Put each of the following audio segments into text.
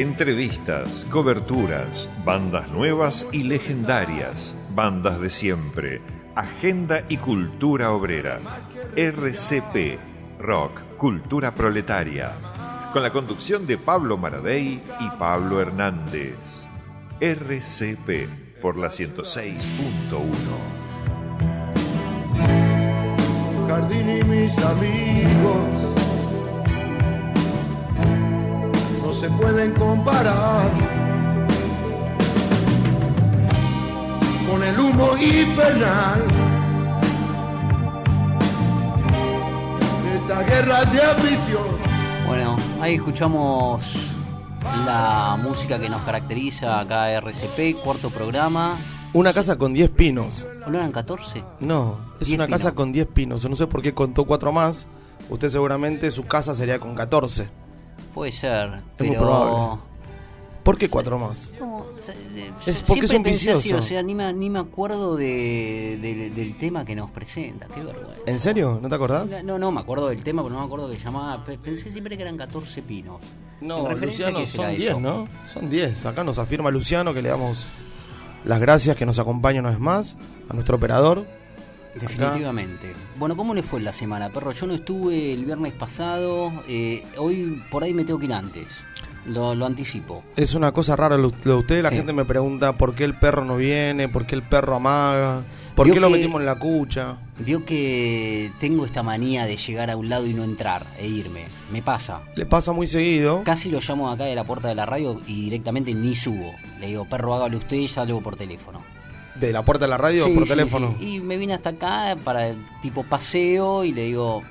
Entrevistas, coberturas, bandas nuevas y legendarias, bandas de siempre, agenda y cultura obrera. RCP, Rock, Cultura Proletaria, con la conducción de Pablo Maradei y Pablo Hernández. RCP por la 106.1. Jardín y mis amigos se pueden comparar con el humo infernal de esta guerra de ambición. Bueno, ahí escuchamos la música que nos caracteriza acá RCP, cuarto programa. Una casa con 10 pinos. ¿O no eran 14? No, es 10 una casa pinos. con 10 pinos. No sé por qué contó cuatro más. Usted seguramente su casa sería con 14. Puede ser, Es muy pero... probable. ¿Por qué cuatro más? No, Es porque es un así, o sea, ni me, ni me acuerdo de, de- del tema que nos presenta. Qué vergüenza. ¿En serio? ¿No te acordás? No, no, me acuerdo del tema, pero no me acuerdo que llamaba. Pe- Pensé siempre que eran 14 pinos. No, ¿En referencia a Luciano, son eso? 10, ¿no? Son 10. Acá nos afirma Luciano que le damos las gracias que nos acompaña una vez más a nuestro operador. Definitivamente. Bueno, ¿cómo le fue la semana, perro? Yo no estuve el viernes pasado. eh, hoy por ahí me tengo que ir antes. Lo, lo anticipo. Es una cosa rara lo, lo de usted. La Sí. gente me pregunta por qué el perro no viene, por qué el perro amaga, por Vio qué lo metimos en la cucha. Vio que tengo esta manía de llegar a un lado y no entrar e irme. Me pasa. Le pasa muy seguido. Casi lo llamo acá de la puerta de la radio y directamente ni subo. Le digo, perro, hágalo usted y salgo por teléfono. De la puerta de la radio Sí, por sí, teléfono. sí. Y me vine hasta acá para tipo paseo y le digo,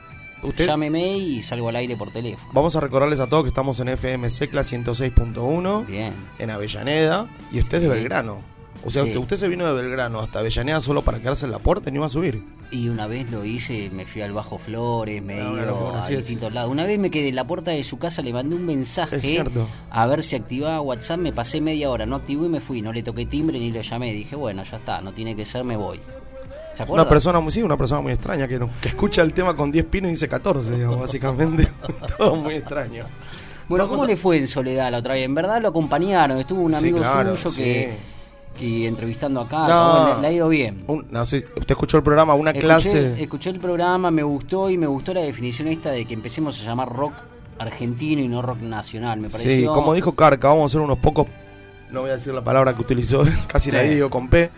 Usted- llámeme y salgo al aire por teléfono. Vamos a recordarles a todos que estamos en FM Secla 106.1 Bien. en Avellaneda y usted es de. Belgrano. O sea, Sí. usted, se vino de Belgrano hasta Avellaneda solo para quedarse en la puerta y no iba a subir. Y una vez lo hice, me fui al Bajo Flores, me he Ah, ido bueno, bueno, a es. distintos lados. Una vez me quedé en la puerta de su casa, le mandé un mensaje a ver si activaba WhatsApp, me pasé media hora, no activó y me fui, no le toqué timbre ni lo llamé. Dije, bueno, ya está, no tiene que ser, me voy. ¿Se acuerda? Una persona muy, sí, una persona muy extraña que, no- que escucha el tema con 10 pinos y dice 14, digamos, básicamente. Todo muy extraño. Bueno, ¿cómo le fue en Soledad la otra vez? En verdad lo acompañaron, estuvo un Sí, amigo claro, suyo sí. que, que entrevistando acá, No. bueno, le, le ha ido bien. Un- no sé, usted escuchó el programa, una Escuché, clase. escuché el programa, me gustó y me gustó la definición esta de que empecemos a llamar rock argentino y no rock nacional. Me pareció. Sí, como dijo Carca, vamos a hacer unos pocos, no voy a decir la palabra que utilizó, casi la Sí. digo con P,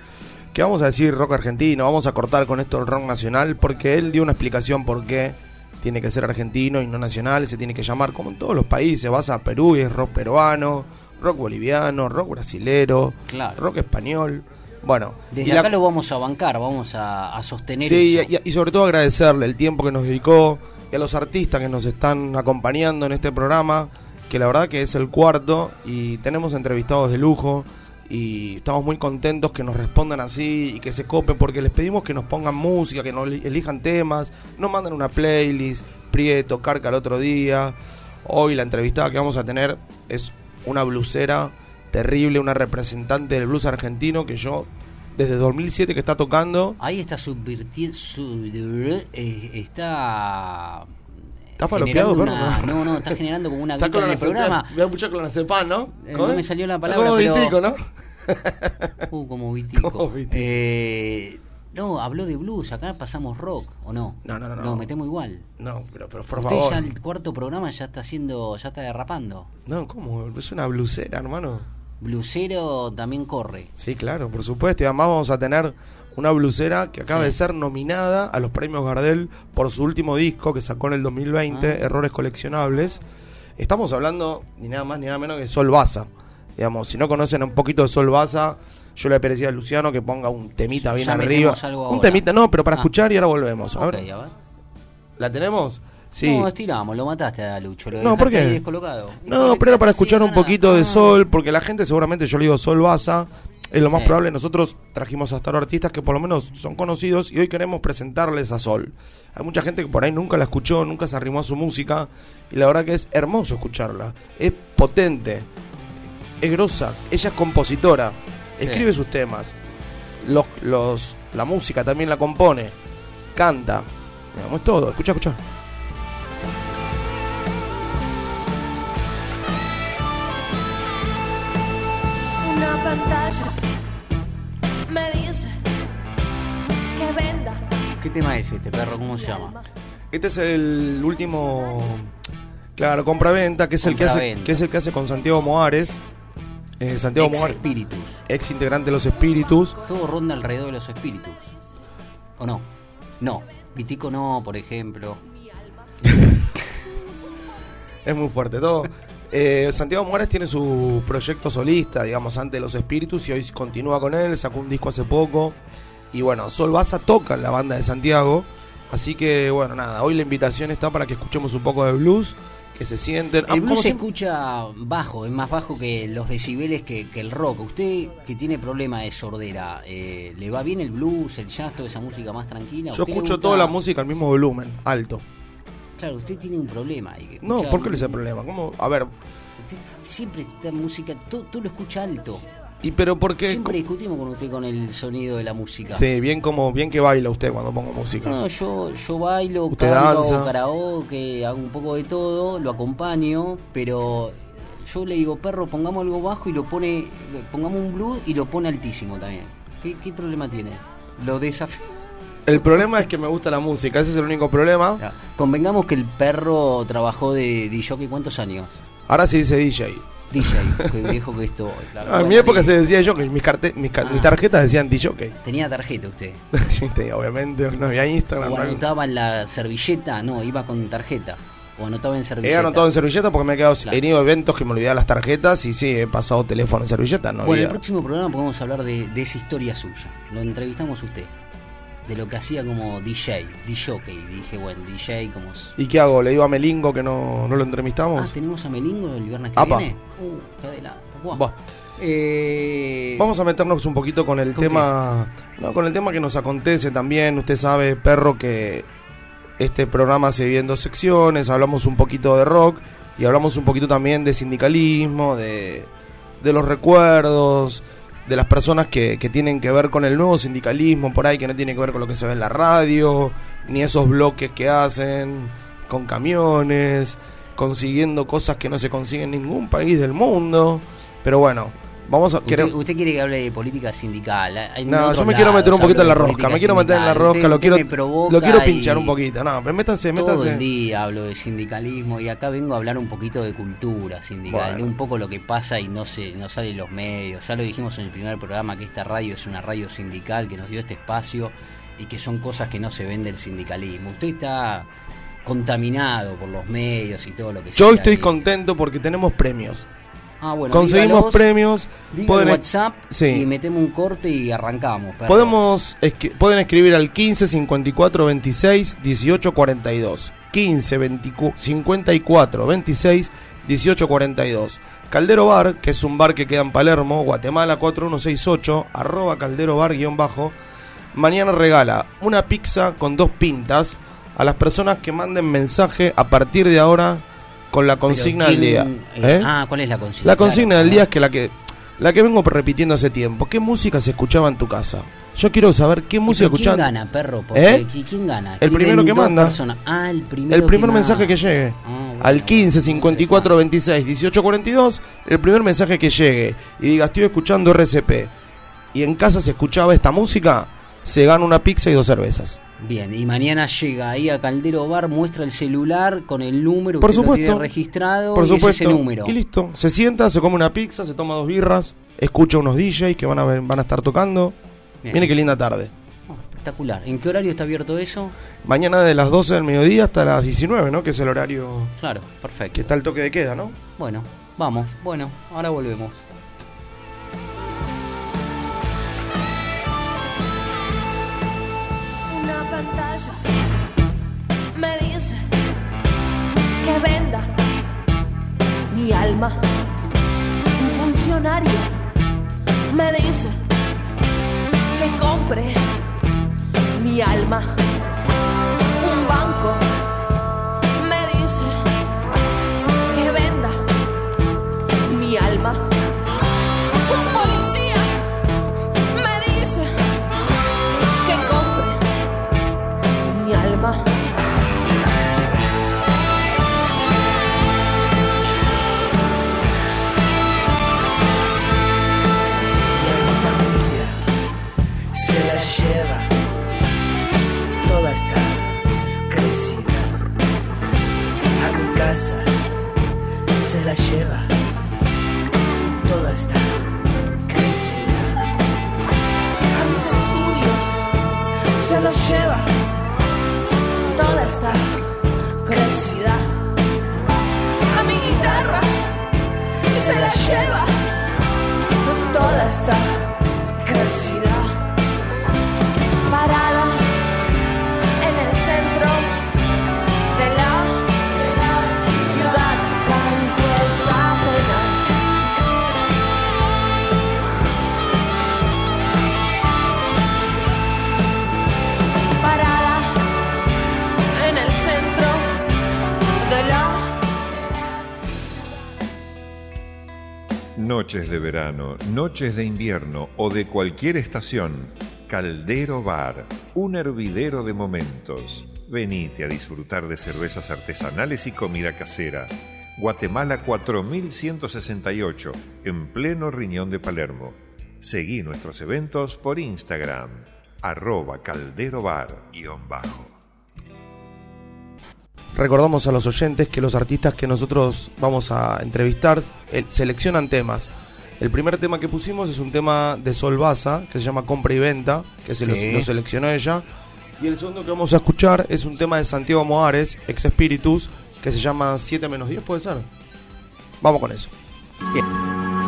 que vamos a decir rock argentino, vamos a cortar con esto el rock nacional, porque él dio una explicación por qué tiene que ser argentino y no nacional, se tiene que llamar como en todos los países, vas a Perú y es rock peruano, rock boliviano, rock brasilero, Claro. rock español, bueno. Desde y la- acá lo vamos a bancar, vamos a, a sostener Sí, eso. y, y sobre todo agradecerle el tiempo que nos dedicó y a los artistas que nos están acompañando en este programa, que la verdad que es el cuarto y tenemos entrevistados de lujo y estamos muy contentos que nos respondan así y que se copen porque les pedimos que nos pongan música, que nos eli- elijan temas, nos manden una playlist, Prieto, Carca el otro día. Hoy la entrevistada que vamos a tener es una blusera terrible, una representante del blues argentino que yo desde 2007 que está tocando Ahí está subvirtiendo. eh, está. ¿Está falopeado, perro? No, no, está generando como una Está grita con en el programa. Voy a escuchar con la cepa, ¿no? Eh, ¿Cómo no me salió la palabra, como pero- Vitico, ¿no? Uh, como Vitico. Como Vitico. Eh, no, habló de blues, acá pasamos rock, ¿o no? No, no, no, no. Nos metemos igual. No, pero, pero por Usted favor. ya el cuarto programa ya está haciendo, ya está derrapando. No, ¿cómo? Es una blusera, hermano. Blusero también corre. Sí, claro, por supuesto. Y además vamos a tener una blusera que acaba Sí. de ser nominada a los premios Gardel por su último disco que sacó en el 2020, Ah. Errores Coleccionables. Estamos hablando ni nada más ni nada menos que Sol Baza. Digamos, si no conocen un poquito de Sol Baza, yo le pediría a Luciano que ponga un temita bien arriba. algo Un ahora. temita, no, pero para Ah. escuchar y ahora volvemos. A ver, a ver. ¿la tenemos? Sí. No, estiramos, lo mataste a Lucho. Lo No, ¿por qué? descolocado. No, pero era para escuchar un nada. poquito de Ah. sol, porque la gente seguramente, yo le digo sol Baza, es lo más Sí. probable. Nosotros trajimos hasta ahora artistas que por lo menos son conocidos y hoy queremos presentarles a Sol. Hay mucha gente que por ahí nunca la escuchó, nunca se arrimó a su música y la verdad que es hermoso escucharla. Es potente, es grosa, ella es compositora, Sí. escribe sus temas, los, los, la música también la compone, canta, digamos, es todo. Escucha, escucha. Una pantalla me dice que venda. ¿Qué tema es este, perro? ¿Cómo se llama? Este es el último, claro, compra-venta, que es el que hace, Compraventa. que es el que hace con Santiago Moares. Eh, Santiago Ex Espíritus. ex integrante de los Espíritus. Todo ronda alrededor de los espíritus. ¿O no? No. Vitico no, por ejemplo. Es muy fuerte todo. Eh, Santiago Moares tiene su proyecto solista, digamos, ante los Espíritus y hoy continúa con él, sacó un disco hace poco. Y bueno, Sol Baza toca en la banda de Santiago. Así que bueno, nada, hoy la invitación está para que escuchemos un poco de blues, que se sienten... Ah, El como blues se escucha bajo, es más bajo que los decibeles que, que el rock. Usted que tiene problema de sordera, eh, ¿le va bien el blues, el jazz, toda esa música más tranquila? ¿A Yo escucho gusta- toda la música al mismo volumen, alto. Claro, usted tiene un problema. ahí, No, ¿por qué le el problema? ¿Cómo? A ver, Usted siempre esta música, tú, tú lo escuchas alto. ¿Y pero por qué? Siempre discutimos con usted con el sonido de la música. Sí, bien como bien que baila usted cuando pongo música. No, yo, yo bailo, Usted canto, danza. hago karaoke, hago un poco de todo, lo acompaño, pero yo le digo, perro, pongamos algo bajo y lo pone, pongamos un blues y lo pone altísimo también. ¿Qué, qué problema tiene? Lo desafío. El problema es que me gusta la música, ese es el único problema. Ya, Convengamos que el perro trabajó de DJ ¿cuántos años? Ahora sí dice DJ. DJ, qué viejo que estoy. verdad en mi época se decía yo que mis, carte- mis, Ah. mis tarjetas decían DJ. Tenía tarjeta usted. Obviamente no había Instagram. O no anotaba en la servilleta, no, iba con tarjeta. O anotaba en servilleta. He anotado en servilleta porque me he quedado Claro. he ido a eventos que me olvidaba las tarjetas y sí, he pasado teléfono en servilleta. No Bueno, el había- próximo programa podemos hablar de, de esa historia suya. Lo entrevistamos a usted. De lo que hacía como DJ, DJ. Dije, bueno, DJ como... ¿Y qué hago? ¿Le digo a Melingo que no, no lo Ah, entrevistamos? tenemos a Melingo el viernes que Apa. viene. Uh, qué adelanto. Buah. Buah. Eh, Vamos a meternos un poquito con el ¿Con tema, no, con el tema que nos acontece también. Usted sabe, perro, que este programa se divide en dos secciones. Hablamos un poquito de rock y hablamos un poquito también de sindicalismo, de, de los recuerdos, de las personas que, que tienen que ver con el nuevo sindicalismo por ahí, que no tiene que ver con lo que se ve en la radio, ni esos bloques que hacen con camiones, consiguiendo cosas que no se consiguen en ningún país del mundo. Pero bueno, vamos a... usted, quiere que hable de política sindical. No, yo me quiero meter un poquito en la rosca, me quiero meter en la rosca, Usted- lo usted quiero, lo quiero pinchar un poquito. No, pero métanse, Todo métanse. el día hablo de sindicalismo y acá vengo a hablar un poquito de cultura sindical, Bueno. de un poco lo que pasa y no se no sale en los medios. Ya lo dijimos en el primer programa que esta radio es una radio sindical que nos dio este espacio y que son cosas que no se ven del sindicalismo. Usted está contaminado por los medios y todo lo que Yo estoy ahí. contento porque tenemos premios. Ah, bueno, Conseguimos dígalos, premios. Pueden, WhatsApp sí. y metemos un corte y arrancamos. podemos pueden escribir al 15 54 26 18 42. 15 24, 54 26 18 42. Caldero Bar, que es un bar que queda en Palermo, Guatemala 4168, arroba Caldero Bar guion bajo. Mañana regala una pizza con dos pintas a las personas que manden mensaje a partir de ahora con la consigna ¿quién, del día. eh. Ah, ¿cuál es la consigna? La consigna Claro, del día es que la que la que vengo repitiendo hace tiempo. ¿Qué música se escuchaba en tu casa? Yo quiero saber qué música ¿Pero ¿Quién escuchaban. gana, perro? ¿Eh? ¿qui- ¿Quién gana? El primero que manda. Ah, el primero El primer que mensaje que llegue. Ah, bueno, Al 15 bueno, 54 26 18 42, el primer mensaje que llegue y diga estoy escuchando RCP y en casa se escuchaba esta música, se gana una pizza y dos cervezas. Bien, y mañana llega ahí a Caldero Bar, muestra el celular con el número Por que lo supuesto. tiene registrado Por y ese es supuesto. ese número. Y listo. Se sienta, se come una pizza, se toma dos birras, escucha unos DJs que van a, van a estar tocando. Bien. Mire qué linda tarde. Oh, espectacular. ¿En qué horario está abierto eso? Mañana de las 12 del mediodía hasta las 19, ¿no? Que es el horario Claro, perfecto. que está el toque de queda, ¿no? Bueno, vamos. Bueno, ahora volvemos. me dice que venda mi alma. Un funcionario me dice que compre mi alma. La lleva, toda está crecida. A mis estudios se los lleva toda esta crecida. A mi guitarra se la lleva toda esta crecida. Noches de verano, noches de invierno o de cualquier estación. Caldero Bar, un hervidero de momentos. Venite a disfrutar de cervezas artesanales y comida casera. Guatemala 4168, en pleno riñón de Palermo. Seguí nuestros eventos por Instagram, arroba caldero bar guion bajo. Recordamos a los oyentes que los artistas que nosotros vamos a entrevistar eh, seleccionan temas. El primer tema que pusimos es un tema de Sol Baza, que se llama Compra y Venta, que se lo- Sí. lo, seleccionó ella. Y el segundo que vamos a escuchar es un tema de Santiago Moares, ex Spiritus, que se llama 7 menos 10, ¿puede ser? Vamos con eso. A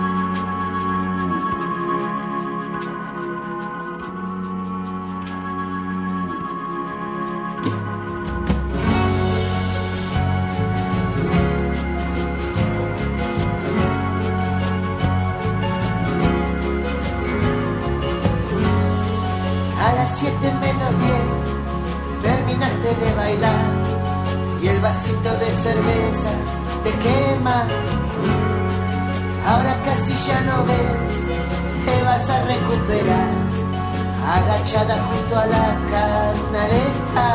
vasito de cerveza te quema. Ahora casi ya no ves, te vas a recuperar. Agachada junto a la canaleta.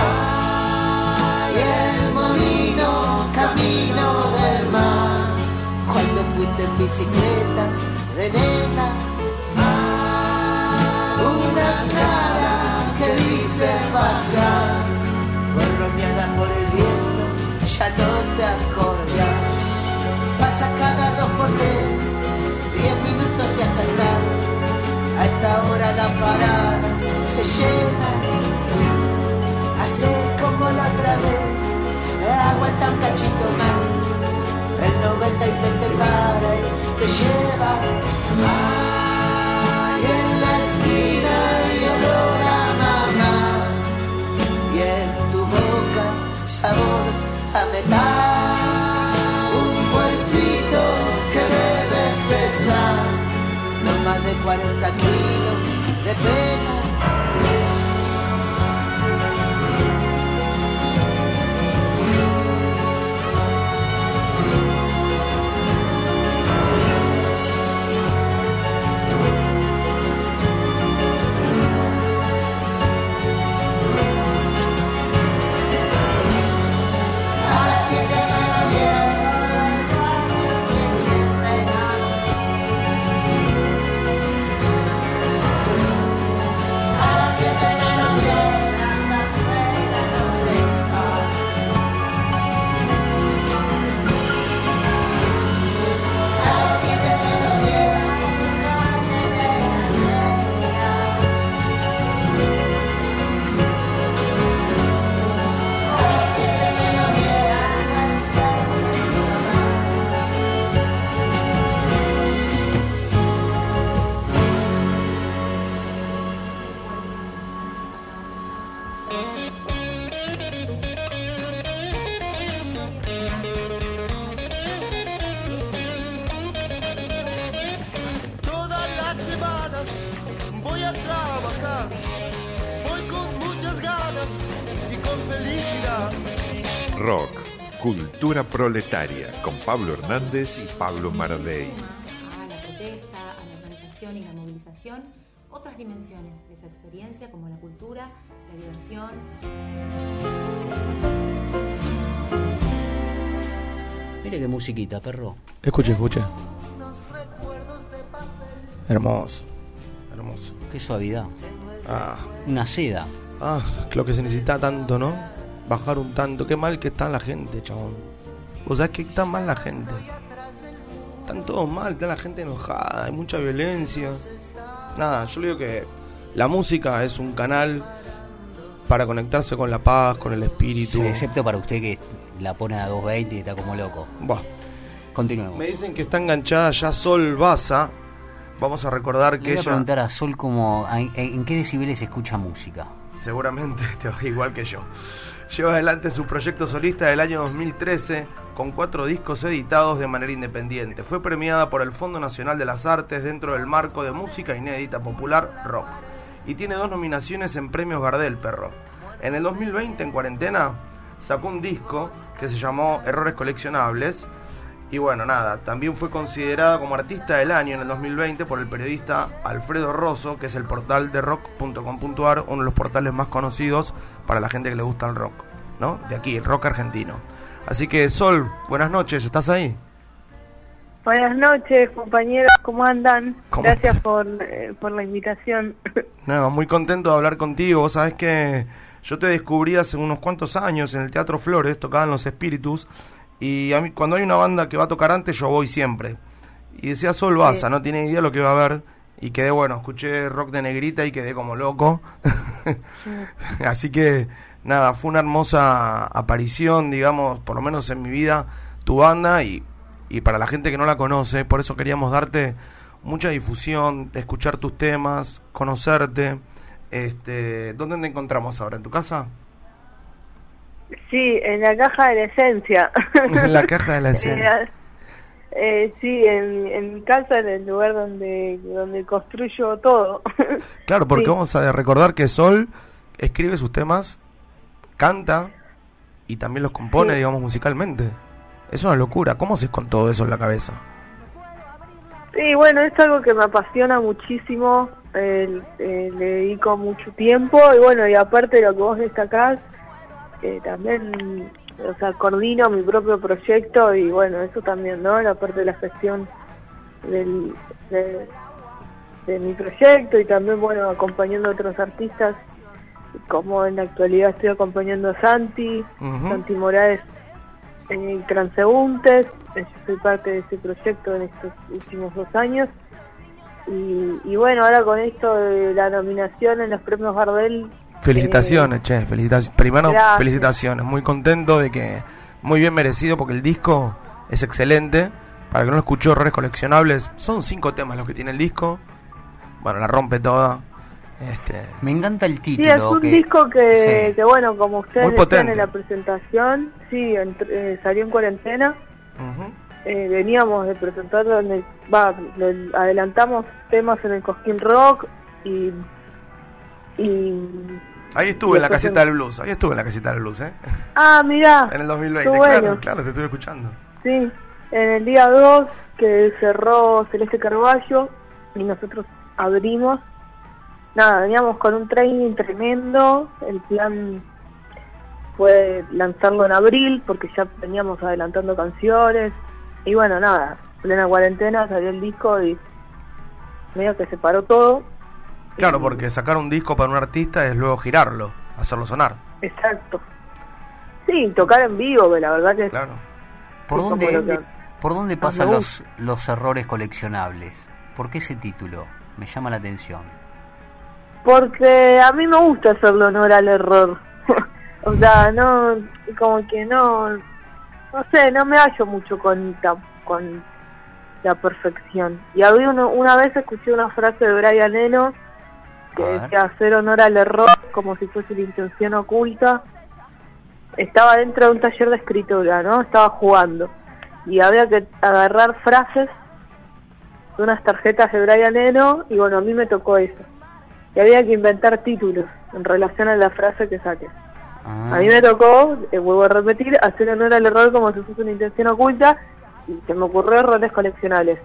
Ay, el molino, camino del mar. Cuando fuiste en bicicleta de nena. Tres, diez minutos y hasta estar. A esta hora la parada se llena, hace como la otra vez, aguanta un cachito más. El 93 te para y te lleva. Ay, en la esquina y olor a mamá. Y en tu boca sabor a metal. De 40 kilos de pena. Proletaria, con Pablo Hernández y Pablo Maradei. a la protesta, a la organización y la movilización, otras dimensiones de esa experiencia como la cultura, la diversión. Mire qué musiquita, perro. Escuche, escuche. Hermoso. Hermoso. Qué suavidad. Ah, Una seda. ah, lo que se necesita tanto, ¿no? Bajar un tanto. Qué mal que está la gente, chabón. O sea, que está mal la gente. Están todos mal, está la gente enojada, hay mucha violencia. Nada, yo le digo que la música es un canal para conectarse con la paz, con el espíritu. Sí, excepto para usted que la pone a 2.20 y está como loco. Buah. Continuemos. Me dicen que está enganchada ya Sol Baza. Vamos a recordar Le que voy a ella preguntar a Sol cómo, en, en qué decibeles escucha música. Seguramente te va igual que yo. Lleva adelante su proyecto solista del año 2013 con cuatro discos editados de manera independiente. Fue premiada por el Fondo Nacional de las Artes dentro del marco de música inédita popular rock. Y tiene dos nominaciones en premios Gardel, perro. En el 2020, en cuarentena, sacó un disco que se llamó Errores Coleccionables. Y bueno, nada, también fue considerada como artista del año en el 2020 por el periodista Alfredo Rosso, que es el portal de rock.com.ar, uno de los portales más conocidos para la gente que le gusta el rock, ¿no? De aquí, el rock argentino. Así que Sol, buenas noches, ¿estás ahí? Buenas noches, compañeros, ¿cómo andan? ¿Cómo Gracias por, eh, por la invitación. No, muy contento de hablar contigo. Vos sabés que yo te descubrí hace unos cuantos años en el Teatro Flores, tocaban los espíritus, y a mí cuando hay una banda que va a tocar antes, yo voy siempre. Y decía Sol Baza, no tiene idea lo que va a ver, y quedé bueno, escuché rock de negrita y quedé como loco. Así que nada, fue una hermosa aparición, digamos, por lo menos en mi vida, tu banda, y, y para la gente que no la conoce, por eso queríamos darte mucha difusión, escuchar tus temas, conocerte. Este, ¿Dónde te encontramos ahora? ¿En tu casa? Sí, en la caja de la esencia. En la caja de la esencia. Eh, sí, en, en mi casa, en el lugar donde, donde construyo todo. Claro, porque Sí. vamos a recordar que Sol escribe sus temas, canta y también los compone, Sí. digamos, musicalmente. Es una locura. ¿Cómo haces con todo eso en la cabeza? Sí, bueno, es algo que me apasiona muchísimo, eh, eh, le dedico mucho tiempo y bueno, y aparte de lo que vos destacás, también, o sea, coordino mi propio proyecto y bueno, eso también, ¿no? La parte de la gestión del, de, de mi proyecto y también, bueno, acompañando a otros artistas, como en la actualidad estoy acompañando a Santi. Santi Morales en Transeúntes, eh, yo soy parte de ese proyecto en estos últimos dos años. Y, y bueno, ahora con esto de la nominación en los premios Gardel. Felicitaciones, che, felicitaciones. Primero, gracias. felicitaciones. Muy contento de que, muy bien merecido, porque el disco es excelente. Para el que no lo escuchó, Errores Coleccionables, son cinco temas los que tiene el disco. Bueno, la rompe toda. Este, Me encanta el Sí, título. es un que- disco que, Sí. que, bueno, como ustedes decían en la presentación, sí, eh, salió en cuarentena. Eh, veníamos de presentarlo en el, va, lo- adelantamos temas en el Cosquín Rock y, y Ahí estuve en la caseta del blues. Ahí estuve en la caseta del blues, ¿eh? ah, mirá, En el 2020, Qué claro, bueno. claro, te estuve escuchando. Sí, en el día 2 que cerró Celeste Carballo y nosotros abrimos. Nada, veníamos con un training tremendo. El plan fue lanzarlo en abril porque ya veníamos adelantando canciones. Y bueno, nada, plena cuarentena salió el disco y medio que se paró todo. Claro, porque sacar un disco para un artista es luego girarlo, hacerlo sonar. Exacto. Sí, tocar en vivo, que la verdad que Claro. ¿Por dónde, que- ¿Por dónde me pasan los, los errores coleccionables? ¿Por qué ese título? Me llama la atención. Porque a mí me gusta hacerle honor al error. o sea, no, como que no, no sé, no me hallo mucho con, la- con la perfección. Y había uno- una vez escuché una frase de Brian Eno que decía hacer honor al error como si fuese la intención oculta. Estaba dentro de un taller de escritura, ¿no? Estaba jugando. Y había que agarrar frases de unas tarjetas de Brian Eno y bueno, a mí me tocó eso. Y había que inventar títulos en relación a la frase que saques. Ah. A mí me tocó, eh, vuelvo a repetir, hacer honor al error como si fuese una intención oculta y se me ocurrió errores coleccionables.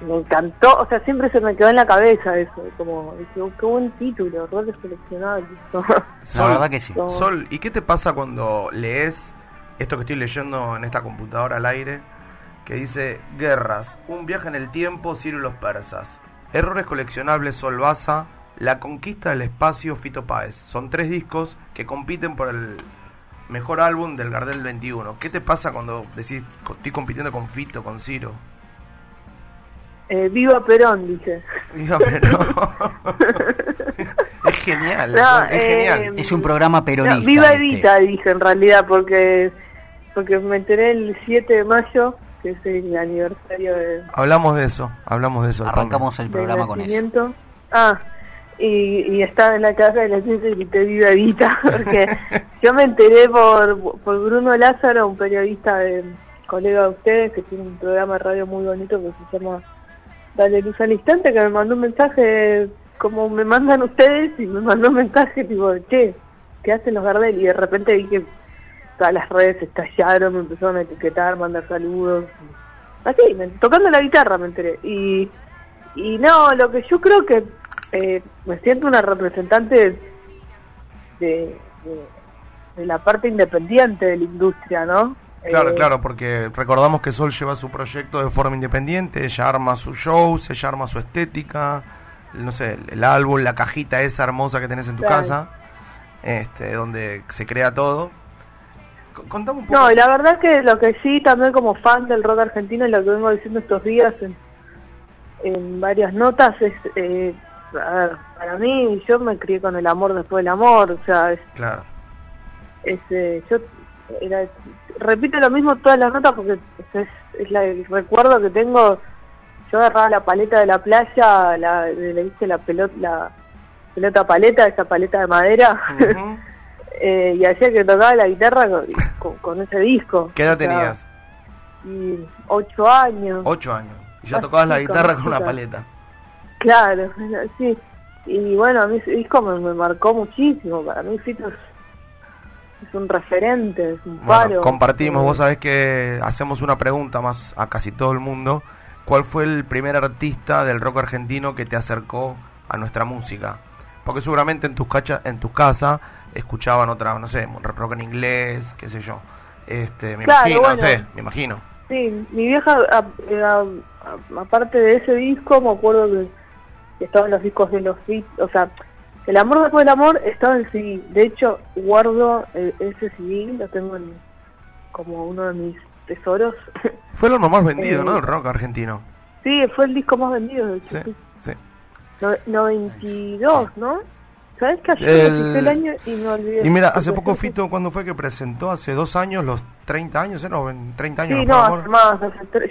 Me encantó, o sea, siempre se me quedó en la cabeza eso, como, dije, "Oh, qué buen título. La verdad que sí. No. Sol, ¿y qué te pasa cuando lees esto que estoy leyendo en esta computadora al aire? Que dice, guerras, un viaje en el tiempo, Ciro y los persas. Errores coleccionables, Sol Baza, La conquista del espacio, Fito Páez. Son tres discos que compiten por el mejor álbum del Gardel 21. ¿Qué te pasa cuando decís, "Co- estoy compitiendo con Fito, con Ciro? Eh, viva Perón, dice. Diga, pero... es genial, No, es eh, genial. Es un programa peronista. No, viva. Evita, dije en realidad, porque porque me enteré el 7 de mayo, que es el aniversario de, Hablamos de eso, hablamos de eso. Arrancamos el programa con eso. Ah, y, y estaba en la casa de la ciencia y grité viva Evita, porque yo me enteré por, por Bruno Lázaro, un periodista de colega de ustedes, que tiene un programa de radio muy bonito que se llama Dale Luz al Instante, que me mandó un mensaje como me mandan ustedes y me mandó un mensaje tipo, che, ¿qué hacen los Gardel? Y de repente que todas las redes estallaron, me empezaron a etiquetar, mandar saludos. Así, tocando la guitarra me enteré. Y, y no, lo que yo creo que eh, me siento una representante de, de la parte independiente de la industria, ¿no? Claro, Eh, claro, porque recordamos que Sol lleva su proyecto de forma independiente, ella arma su show, ella arma su estética, no sé, el, álbum, la cajita esa hermosa que tenés en tu Claro. casa, este, donde se crea todo. Contame un poco. No, y la verdad que lo que sí, también como fan del rock argentino, y lo que vengo diciendo estos días en, en varias notas, es, eh, a ver, para mí, yo me crié con el amor después del amor, o sea, es, Claro, es, eh, yo era, repito lo mismo todas las notas porque es, es la, el recuerdo que tengo, yo agarraba la paleta de la playa, la, le hice la pelota, la pelota paleta, esa paleta de madera, eh, y hacía que tocaba la guitarra con, con- con ese disco. ¿Qué edad O sea, tenías? Y ocho años. Ocho años. Y ya tocabas la guitarra con una paleta. Claro, sí. Y bueno, a mí ese disco me, me marcó muchísimo. Para mí Fito es, es un referente, es un Bueno, paro. compartimos, Eh, vos sabés que hacemos una pregunta más a casi todo el mundo. ¿Cuál fue el primer artista del rock argentino que te acercó a nuestra música? Porque seguramente en tus cacha, en tus casas escuchaban otra, no sé, rock en inglés, qué sé yo. Este, me Claro, imagino, no bueno. sé, me imagino. Sí, mi vieja, aparte de ese disco, me acuerdo que, estaban los discos de los Beat, o sea, El amor después del amor estaba en CD. De hecho, guardo eh, ese CD, lo tengo en- como uno de mis tesoros. Fue lo más vendido, Eh, ¿no? El rock argentino. sí, fue el disco más vendido del Sí, sí. No- 92, ¿no? ¿Sabes que ayer El- el año y me olvidé? Y mira, hace poco Fito, ¿cuándo fue que presentó? Hace dos años, los 30 años, ¿eh? No, en 30 años. Sí, no, hace más.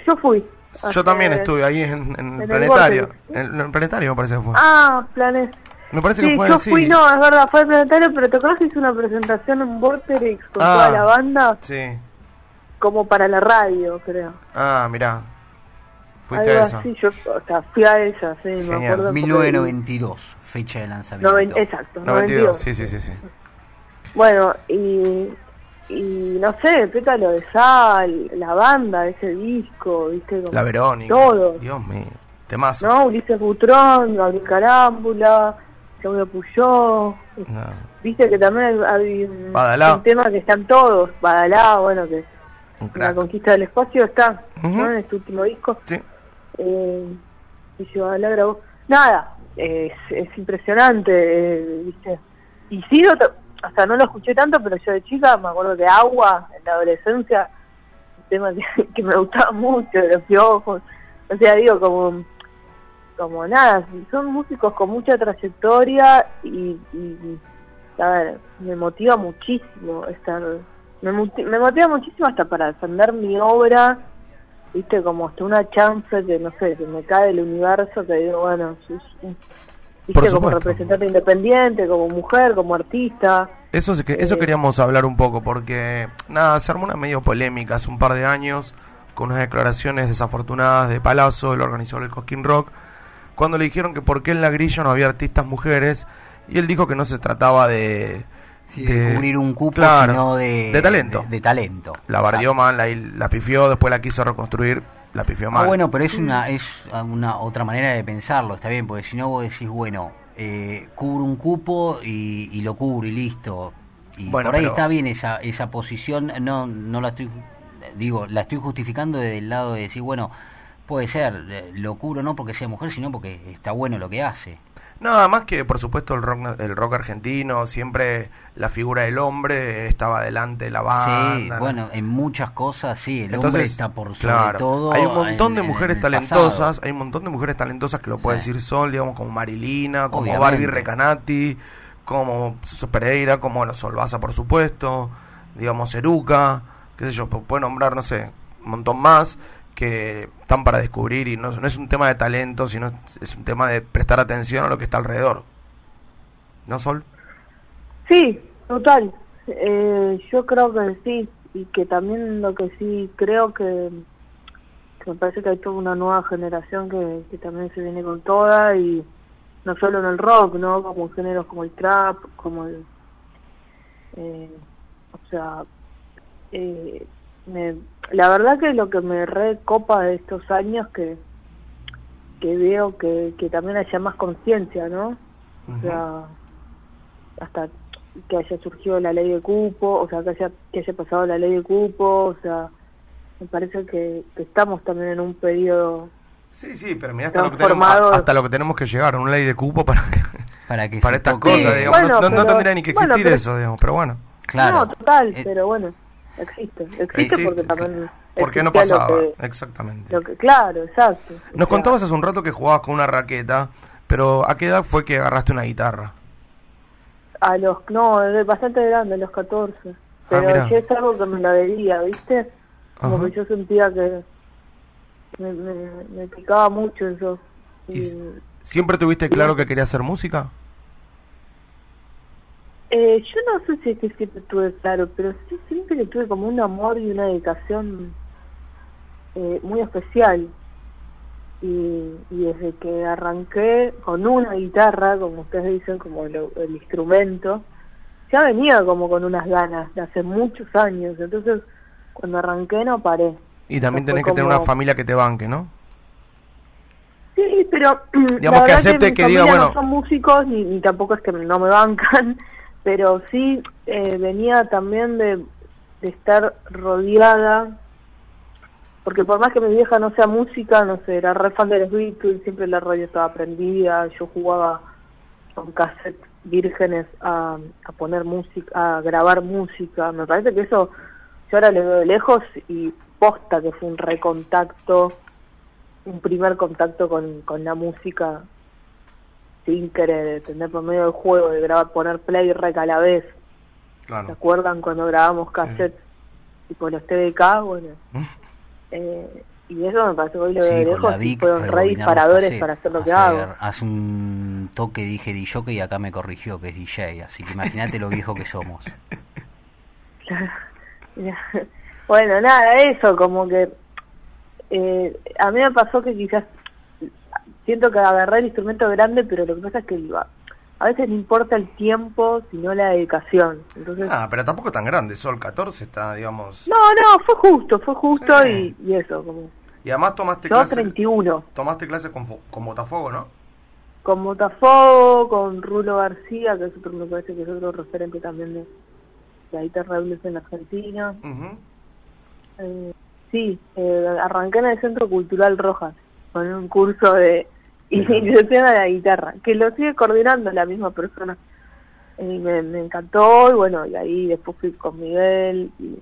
Yo fui. Yo también estuve ahí en, en en el Planetario. En, el Planetario me parece que fue. Ah, planes. Me parece Sí, que fue yo así. fui, no, es verdad, fue el planetario, pero te acuerdas que hice una presentación en Vorterix con Ah. toda la banda, Sí. como para la radio, creo. Ah, mirá. Fuiste Algo a eso. así, yo, o sea, fui a ella, sí, me Genial. acuerdo. porque- 1992, fecha de lanzamiento. Noven- exacto, 92, 92. sí, sí, sí. sí. Bueno, y, y no sé, Pétalo de Sal, la banda, ese disco, viste, como La Verónica. todo. Dios mío. Temazo. ¿no? Ulises Butrón, Gabriel Carámbula, Claudio Puyó, No. viste que también hay, un, tema que están todos, Badalá, bueno, que la conquista del espacio está. ¿no? En este último disco. Sí. Eh, y yo Badalá grabó. Nada, es, es impresionante, eh, viste. Y sí, otro- hasta no lo escuché tanto, pero yo de chica me acuerdo de Agua, en la adolescencia, un tema que, que me gustaba mucho, de los piojos. O sea, digo, como como nada, son músicos con mucha trayectoria y, y, a ver, me motiva muchísimo estar, me, me motiva muchísimo hasta para defender mi obra, viste, como hasta una chance que, no sé, que me cae del universo, que digo, bueno, viste, como representante independiente, como mujer, como artista. Eso, es que, eso Eh. queríamos hablar un poco, porque nada, se armó una medio polémica hace un par de años con unas declaraciones desafortunadas de Palazzo, el organizador del Cosquín Rock, cuando le dijeron que por qué en la grilla no había artistas mujeres, y él dijo que no se trataba de... Sí, de cubrir un cupo, claro, sino de, de talento. De, de talento. La barrió mal, la, la pifió, después la quiso reconstruir, la pifió mal. Ah, bueno, pero es una es una otra manera de pensarlo, está bien, porque si no vos decís, bueno, eh, cubro un cupo y, y lo cubro y listo. Y Bueno, por ahí pero- está bien esa esa posición, no no la estoy digo, la estoy justificando desde el lado de decir, bueno, puede ser, lo cubro no porque sea mujer, sino porque está bueno lo que hace. No, además que por supuesto el rock, el rock argentino, siempre la figura del hombre estaba delante de la banda. sí, ¿no? bueno, en muchas cosas sí, el Entonces, hombre está por sobre claro, todo. hay un montón de en- en mujeres talentosas, pasado. hay un montón de mujeres talentosas que lo puede Sí. decir Sol, digamos, como Marilina, como Obviamente. Barbie Recanati, como Pereira, como bueno, Solvaza, por supuesto, digamos, Eruca, qué sé yo, pu- puede nombrar, no sé, un montón más que están para descubrir y no, no es un tema de talento, sino es un tema de prestar atención a lo que está alrededor. ¿No, Sol? Sí, total. Eh, yo creo que sí, y que también lo que sí creo que, me parece que hay toda una nueva generación que, que también se viene con toda y no solo en el rock, ¿no? Como géneros como el trap, como el... eh, o sea, eh, me- la verdad que lo que me recopa de estos años que que veo que, que también haya más conciencia, ¿no? O sea, hasta que haya surgido la ley de cupo, o sea, que haya, que haya pasado la ley de cupo, o sea, me parece que, que estamos también en un periodo Sí, sí, pero mirá hasta lo, que tenemos, hasta lo que tenemos que llegar, una ley de cupo para, para que para estas toque- cosas, Sí, digamos, no- bueno, no, tendría ni que bueno, existir pero- eso, digamos, pero bueno. Claro. No, total, Eh, pero bueno, existe. Existe Existe, porque también... ¿Por qué no lo pasaba? que- Exactamente. lo que- claro, exacto. Nos contabas hace un rato que jugabas con una raqueta, pero ¿a qué edad fue que agarraste una guitarra? A los... No, es bastante grande, a los 14. Pero Ah, mirá. ya es algo que me la debía, ¿viste? Como Ajá. que yo sentía que me, me, me picaba mucho eso. ¿Y Y, s- ¿Siempre tuviste claro que querías hacer música? Eh, yo no sé si es que siempre tuve claro, pero sí siempre que tuve como un amor y una dedicación eh, muy especial. Y, y desde que arranqué con una guitarra, como ustedes dicen, como lo- el instrumento, ya venía como con unas ganas de hace muchos años. Entonces, cuando arranqué no paré. Y también tenés que tener una familia que te banque, ¿no? Sí, pero Digamos la que acepte mi que diga, bueno- no son músicos ni, ni tampoco es que no me bancan, pero sí eh, venía también de, de estar rodeada, porque por más que mi vieja no sea música, no sé, era re fan de los Beatles, siempre la radio estaba prendida, yo jugaba con cassettes vírgenes a, a poner música, a grabar música, me parece que eso yo ahora lo veo de lejos y posta que fue un recontacto un primer contacto con, con la música sin querer, de tener por medio del juego, de grabar, poner play rec a la vez. ¿Se Claro. acuerdan cuando grabamos cassettes tipo los TDK? Bueno, eh, y eso me parece que hoy lo veo de Sí, con lejos y Vic, fueron re rebobinamos disparadores cassette. para hacer lo que hago. Hace un toque dije DJ y acá me corrigió que es DJ, así que imagínate lo viejo que somos. bueno, nada, eso, como que eh, a mí me pasó que quizás siento que agarré el instrumento grande, pero lo que pasa es que a veces no importa el tiempo, sino la dedicación. Entonces, Ah, pero tampoco tan grande, Sol 14 está, digamos... no, no, fue justo, fue justo Sí. y, y eso, como Y además tomaste yo clases 31, tomaste clases con, con Botafogo, ¿no? con Botafogo, con Rulo García, que es otro, me parece que es otro referente también de la guitarra blues en Argentina. Ujú. Eh, sí, eh, arranqué en el Centro Cultural Rojas con un curso de iniciación a la guitarra, que lo sigue coordinando la misma persona. Y me, me encantó y bueno, y ahí después fui con Miguel. Y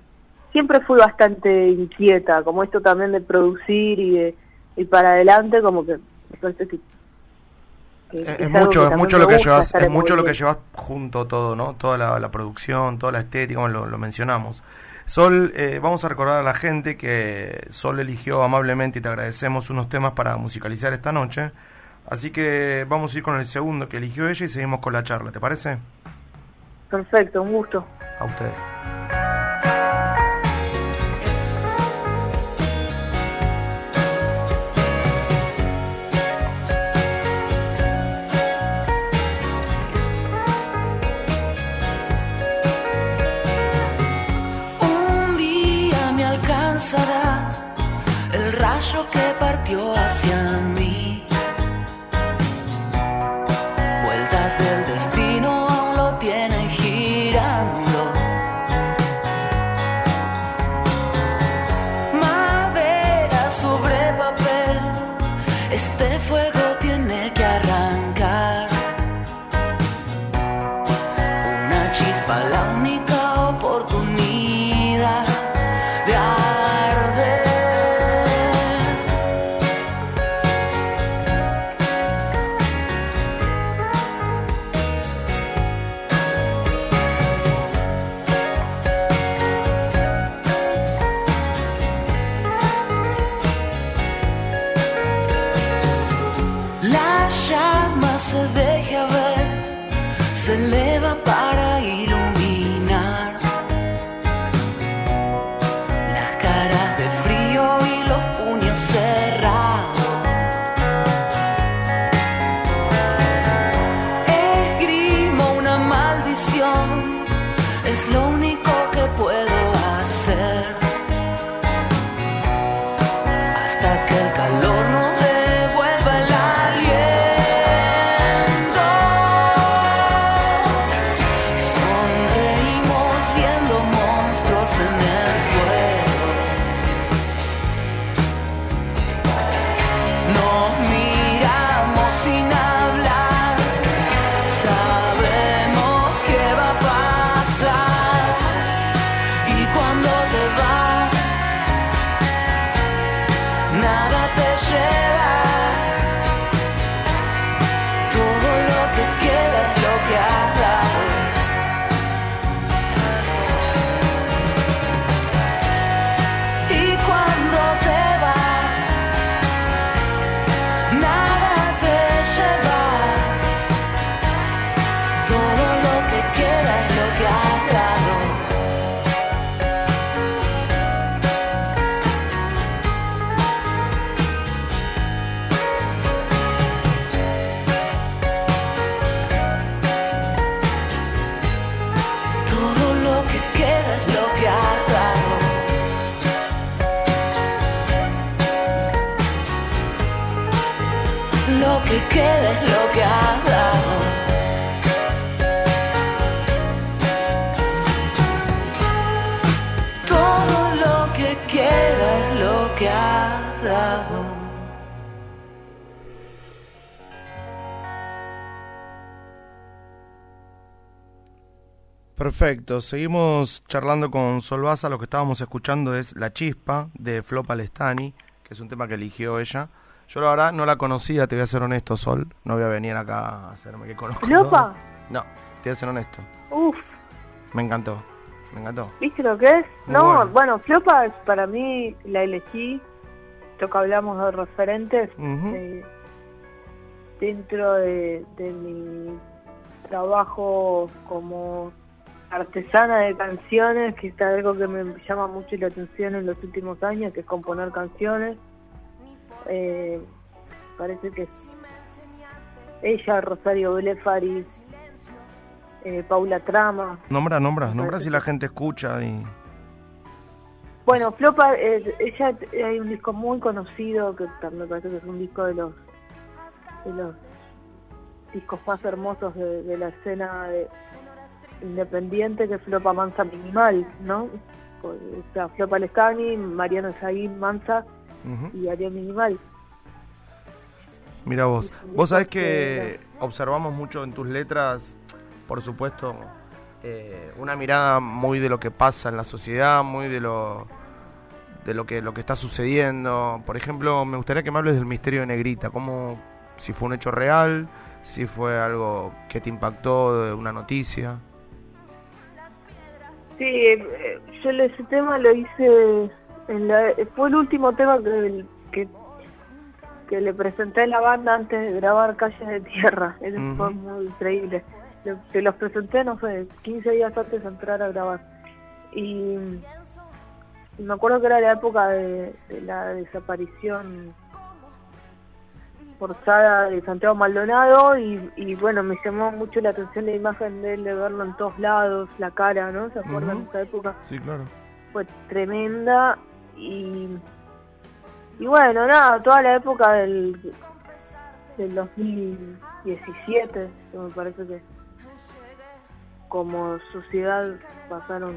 siempre fui bastante inquieta, como esto también de producir y de y para adelante, como que me parece que... que Es, mucho, que es mucho lo que llevas, es mucho lo que llevas junto todo, ¿no? Toda la, la producción, toda la estética, bueno, lo, lo mencionamos. Sol, eh, vamos a recordar a la gente que Sol eligió amablemente y te agradecemos unos temas para musicalizar esta noche. Así que vamos a ir con el segundo que eligió ella y seguimos con la charla, ¿te parece? Perfecto, un gusto. A ustedes. Un día me alcanzará el rayo que partió Perfecto, seguimos charlando con Solvaza, lo que estábamos escuchando es La Chispa de Flo Palestani, que es un tema que eligió ella. Yo la verdad no la conocía, te voy a ser honesto, Sol, no voy a venir acá a hacerme que conozco. ¿Flopa? No, te voy a ser honesto, Uf, me encantó, me encantó. ¿viste lo que es? Muy no, bueno. bueno, Flopa es para mí la elegí, que hablamos de referentes, eh, dentro de, de mi trabajo como artesana de canciones, que es algo que me llama mucho la atención en los últimos años, que es componer canciones. Eh, parece que es ella, Rosario Blefari, eh, Paula Trama. Nombra, nombra, nombra si la gente escucha y... Bueno, Flopa, eh, ella hay un disco muy conocido que me parece que es un disco de los de los discos más hermosos de, de la escena de- independiente que Flopa Mansa Minimal, ¿no? O sea, Flopa Lescani, Mariano Saguín Mansa y Ariel Minimal. Mira vos, vos sabés que observamos mucho en tus letras, por supuesto, eh, una mirada muy de lo que pasa en la sociedad, muy de lo de lo que lo que está sucediendo. Por ejemplo, me gustaría que me hables del misterio de Negrita, como si fue un hecho real, si fue algo que te impactó de una noticia. Sí, eh, yo ese tema lo hice, en la, fue el último tema que, que, que le presenté a la banda antes de grabar Calles de Tierra. Ujú. fue muy increíble. Se los presenté, no sé, 15 días antes de entrar a grabar. Y, y me acuerdo que era la época de, de la desaparición forzada de Santiago Maldonado y, y bueno, me llamó mucho la atención la imagen de él, de verlo en todos lados, la cara, ¿no? ¿Se acuerdan Ujú. de esa época? Sí, claro. Fue tremenda y y bueno, nada, toda la época del, del 2017, que me parece que como sociedad pasaron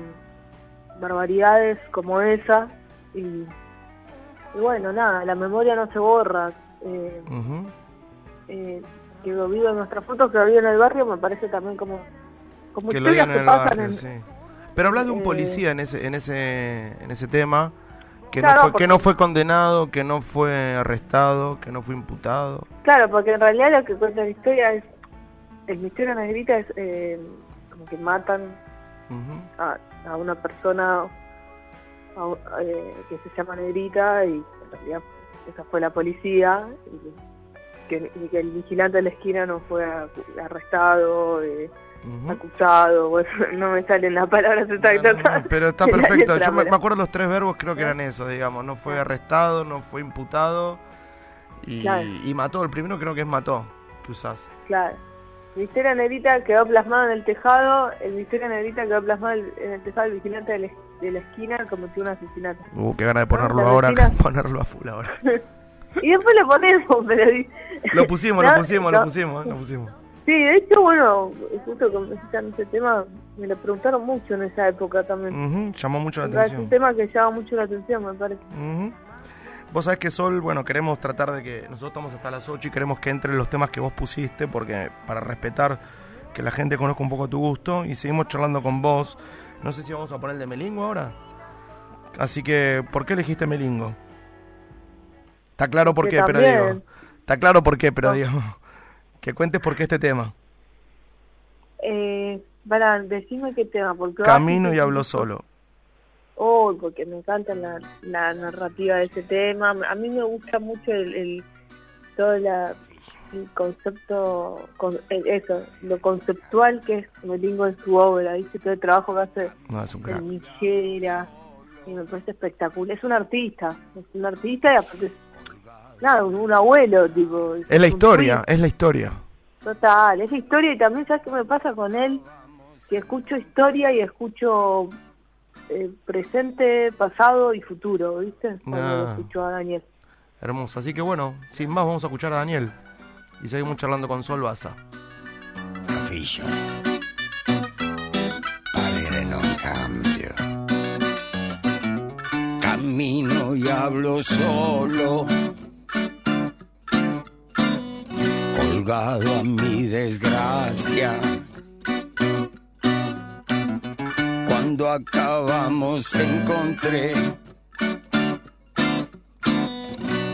barbaridades como esa y, y bueno, nada, la memoria no se borra. Eh, Ujú. eh, que lo vivo en nuestras fotos, que lo vivo en el barrio, me parece también como, como que lo en que el pasan barrio, en, sí. Pero hablas de un eh, policía en ese, en ese, en ese tema que Claro, no fue, porque- que no fue condenado, que no fue arrestado, que no fue imputado. Claro, porque en realidad lo que cuenta la historia es, el misterio negrita es eh, como que matan a, a una persona a eh, que se llama negrita y en realidad esa fue la policía y que, y que el vigilante de la esquina no fue arrestado, eh, acusado, bueno, no me salen las palabras exactas. No, no, pero está perfecto. Yo me, acuerdo los tres verbos, creo que eran eso, digamos. No fue arrestado, no fue imputado y, Claro. y mató. El primero creo que es mató, que usás. Claro. Misterio negrita quedó plasmado en el tejado, el misterio negrita quedó plasmado en el tejado del vigilante de la, de la esquina cometió un asesinato. Uh, qué ganas de ponerlo la ahora, ponerlo a full ahora. Y después lo ponemos, pero... Lo pusimos, No, lo pusimos, lo pusimos, lo pusimos. Sí, de hecho, bueno, justo que me citan ese tema, me lo preguntaron mucho en esa época también. Ujú, Llamó mucho la Es un atención. tema que llama mucho la atención, me parece. Ujú. Vos sabés que Sol, bueno, queremos tratar de que nosotros estamos hasta las 8 y queremos que entren los temas que vos pusiste, porque para respetar que la gente conozca un poco tu gusto y seguimos charlando con vos. No sé si vamos a poner el de Melingo ahora. Así que, ¿por qué elegiste Melingo? Está claro por Que qué, pero también. digo. Está claro por qué, pero No. digo. Que cuentes por qué este tema. Eh, para, decime qué tema, porque... Camino y hablo solo. Oh, porque me encanta la, la narrativa de ese tema. A mí me gusta mucho el, el- todo la, el concepto, con, el- eso, lo conceptual que es Melingo en su obra, ¿viste? Todo el trabajo que hace No, es un en Michera, y me parece espectacular. Es un artista, es un artista y aparte nada, un, un abuelo, tipo. Es la historia, es la historia. Total, es historia y también sabes qué me pasa con él, que escucho historia y escucho eh, presente, pasado y futuro, ¿viste? Cuando Ah. escucho a Daniel. Hermoso. Así que bueno, sin más vamos a escuchar a Daniel. Y seguimos charlando con Sol Baza. Cafillo. Parere non cambio. Cammino y hablo solo. Colgado a mi desgracia. Cuando acabamos encontré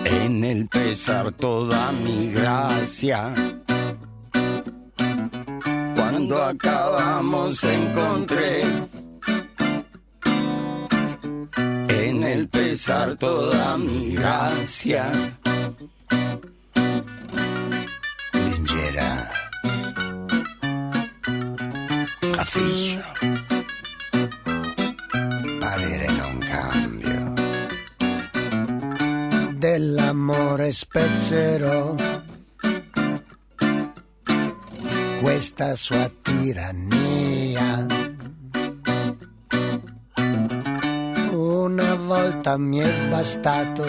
en el pesar toda mi gracia. Cuando acabamos encontré en el pesar toda mi gracia. Leggera. Cafficcio. Dell'amore spezzerò questa sua tirannia. Una volta mi è bastato,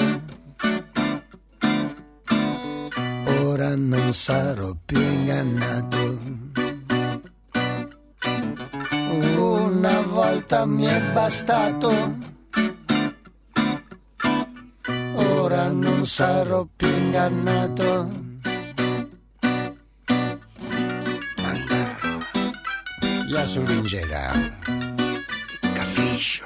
ora non sarò più ingannato. Una volta mi è bastato, ora non sarò più ingannato. Ya sull'ingera. Cafiscio.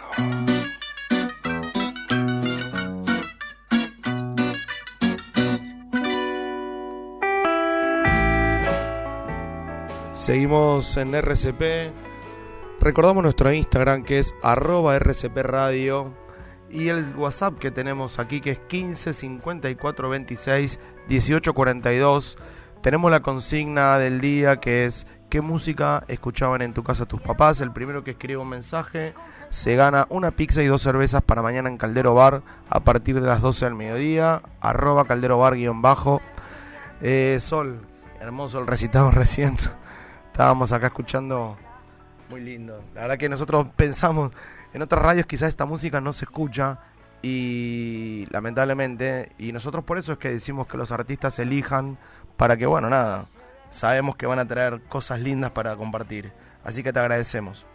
Seguimos en RCP. Recordamos nuestro Instagram que es arroba RCP Radio. Y el WhatsApp que tenemos aquí que es 15 54 26 18 42. Tenemos la consigna del día que es ¿Qué música escuchaban en tu casa tus papás? El primero que escribe un mensaje se gana una pizza y dos cervezas para mañana en Caldero Bar a partir de las 12 del mediodía. Arroba Caldero Bar guion bajo. Eh, Sol, hermoso el recitado recién. Estábamos acá escuchando muy lindo. La verdad que nosotros pensamos, en otras radios quizás esta música no se escucha y lamentablemente, y nosotros por eso es que decimos que los artistas elijan para que, bueno, nada, sabemos que van a traer cosas lindas para compartir. Así que te agradecemos.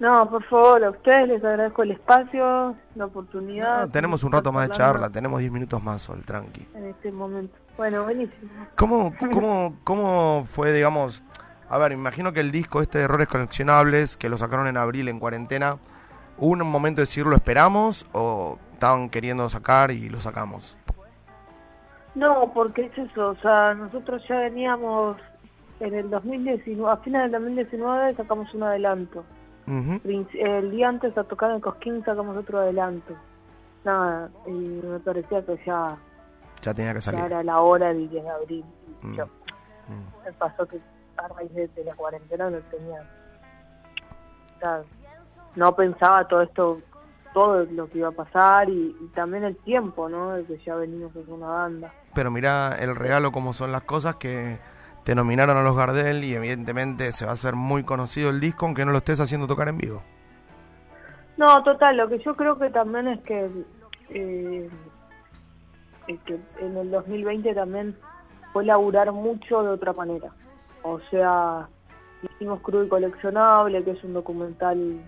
No, por favor, a ustedes les agradezco el espacio, la oportunidad. No, tenemos un rato más de charla, tenemos 10 minutos más, Sol, tranqui. En este momento. Bueno, buenísimo. ¿Cómo, cómo, cómo fue, digamos, a ver, imagino que el disco este de Errores Coleccionables, que lo sacaron en abril en cuarentena, ¿hubo un momento de decir lo esperamos o estaban queriendo sacar y lo sacamos? No, porque es eso, o sea, nosotros ya veníamos en el 2019, a finales del 2019 sacamos un adelanto. El día antes de tocar en Cosquín sacamos otro adelanto. Nada, y me parecía que ya, Ya tenía que ya salir. era la hora del 10 de abril. Mm. Yo, Mm. me pasó que a raíz de, de la cuarentena no tenía... o sea, no pensaba todo esto, todo lo que iba a pasar y, y también el tiempo, ¿no? De que ya venimos con una banda. Pero mira el regalo como son las cosas que te nominaron a los Gardel y evidentemente se va a hacer muy conocido el disco aunque no lo estés haciendo tocar en vivo. No, total, lo que yo creo que también es que, eh, es que en el 2020 también fue laburar mucho de otra manera. O sea, hicimos Crudo y Coleccionable, que es un documental,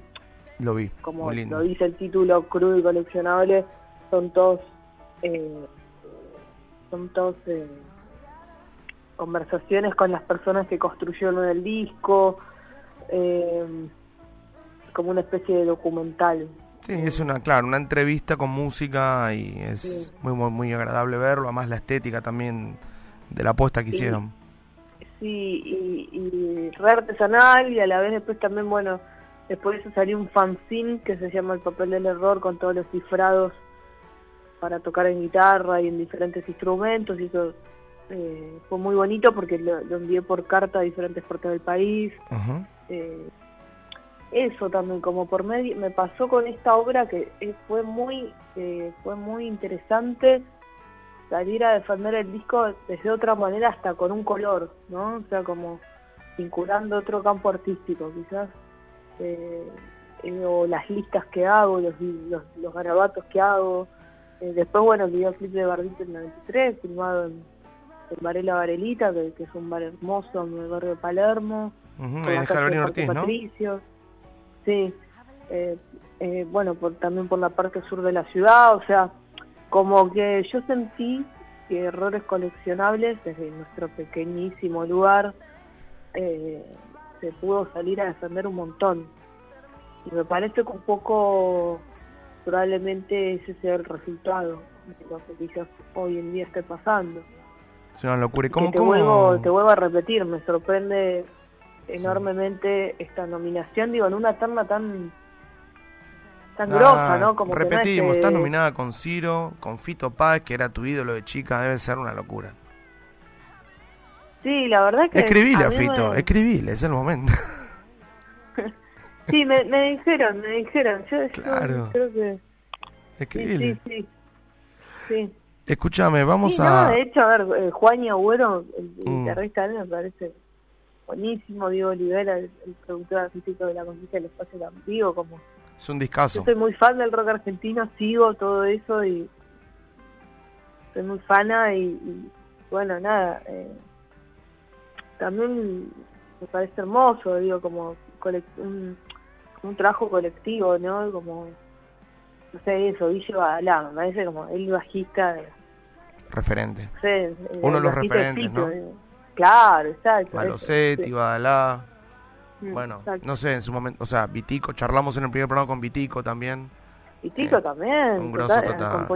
Lo vi, como muy lindo. lo dice el título, Crudo y Coleccionable, son todos, eh, son todos eh, conversaciones con las personas que construyeron el disco, eh, como una especie de documental. Sí, es una, claro, una entrevista con música y es Sí. muy, muy, muy agradable verlo, además la estética también de la apuesta que Sí. hicieron. Sí, y, y re artesanal y a la vez después también, bueno, después de eso salió un fanzine que se llama El papel del error con todos los cifrados para tocar en guitarra y en diferentes instrumentos y eso eh, fue muy bonito porque lo, lo envié por carta a diferentes partes del país. Eh, eso también como por medio me pasó con esta obra que eh, fue muy eh, fue muy interesante salir a defender el disco desde otra manera hasta con un color no o sea como vinculando otro campo artístico quizás. Eh, eh, o las listas que hago los los, los garabatos que hago. Eh, después bueno el videoclip de Bardito en 93 filmado en, en Varela Varelita que, que es un bar hermoso en el barrio de Palermo. Ahí la en Jalvarín Parque Ortiz, ¿no? Patricios. Sí, eh, eh, bueno, por, también por la parte sur de la ciudad, o sea, como que yo sentí que errores coleccionables desde nuestro pequeñísimo lugar eh, se pudo salir a defender un montón. Y me parece que un poco probablemente ese sea el resultado de lo que quizás hoy en día esté pasando. Es una locura. ¿Y Que cómo, te, cómo- vuelvo, te vuelvo a repetir, me sorprende enormemente esta nominación, digo, en una terna tan tan Ah, grosa, ¿no? Como que no es repetimos, estás nominada con Ciro, con Fito Páez, que era tu ídolo de chica, debe ser una locura. Sí, la verdad que... Escribile a, Fito, me- escribile, es el momento. Sí, me, me dijeron, me dijeron. Yo, yo Claro. creo que... Sí, escribile. sí, sí. sí. Escúchame, vamos Sí, a... no, de hecho, a ver, eh, Juan y Agüero, el Mm. guitarrista él, me parece buenísimo. Diego Olivera, el, el productor artístico de la conquista del espacio Campío, como... Es un Yo discazo. soy muy fan del rock argentino, sigo todo eso y soy muy fana y, y, bueno, nada, eh, también me parece hermoso, digo, como un, un trabajo colectivo, ¿no? Como, no sé, eso, Guille Badalá, me parece como el bajista, de- Referente. no sé, Uno de los referentes, ¿no? digo. Claro, exacto. Malosetti, Badalá. Bueno, exacto. no sé, en su momento, o sea, Vitico, charlamos en el primer programa con Vitico también. Vitico Eh, también. un grosso total.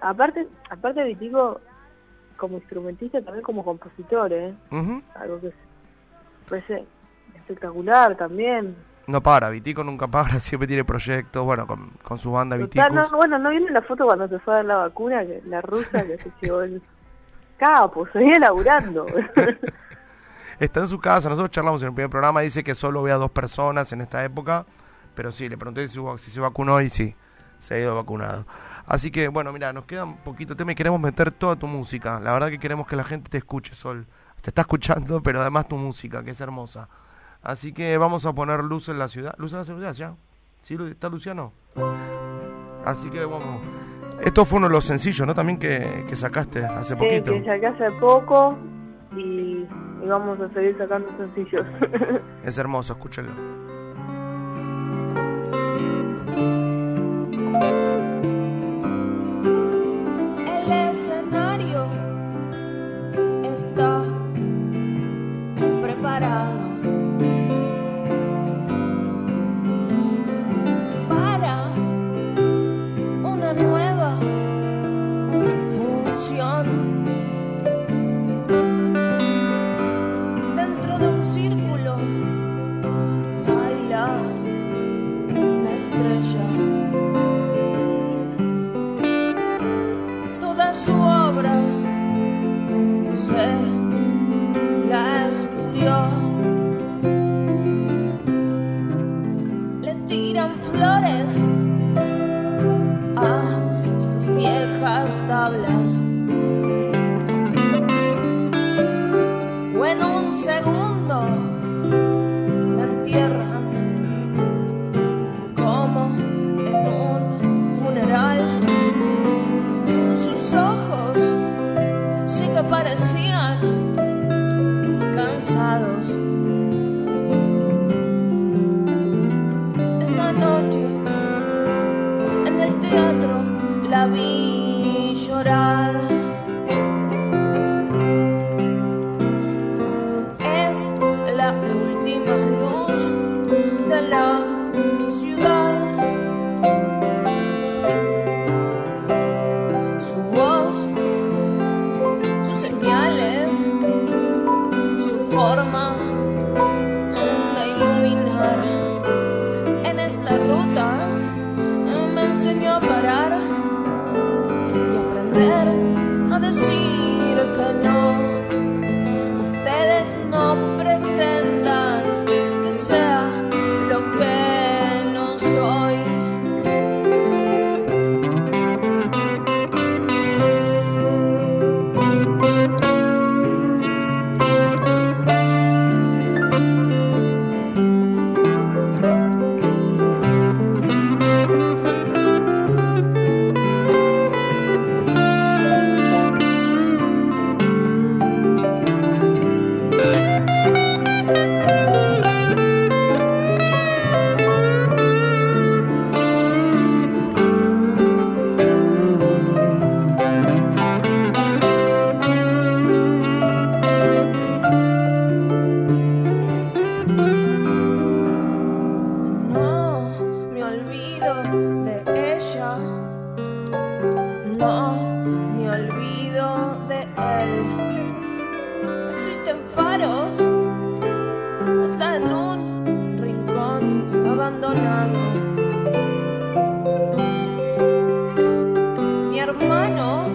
aparte, aparte de Vitico, como instrumentista, también como compositor, ¿eh? Ujú. Algo que es- parece espectacular tamén. No para, Vitico nunca para, siempre tiene proyectos, bueno, con, con su banda no, bueno, ¿no vieron la foto cuando se fue a dar la vacuna? Que la rusa que se llevó el capo, seguía laburando. está en su casa. Nosotros charlamos en el primer programa, dice que solo ve a dos personas en esta época, pero sí, le pregunté si, si se vacunó y sí, se ha ido vacunado. Así que, bueno, mira, nos queda un poquito tema y queremos meter toda tu música. La verdad que queremos que la gente te escuche, Sol. Te está escuchando, pero además tu música, que es hermosa. Así que vamos a poner luz en la ciudad. ¿Luz en la ciudad ya? ¿Sí está Luciano? Así que vamos. Esto fue uno de los sencillos, ¿no? También que, que sacaste hace poquito. Sí, que saqué hace poco y, vamos a seguir sacando sencillos. es hermoso, escúchalo. pasados. un rincón abandonado. Mi hermano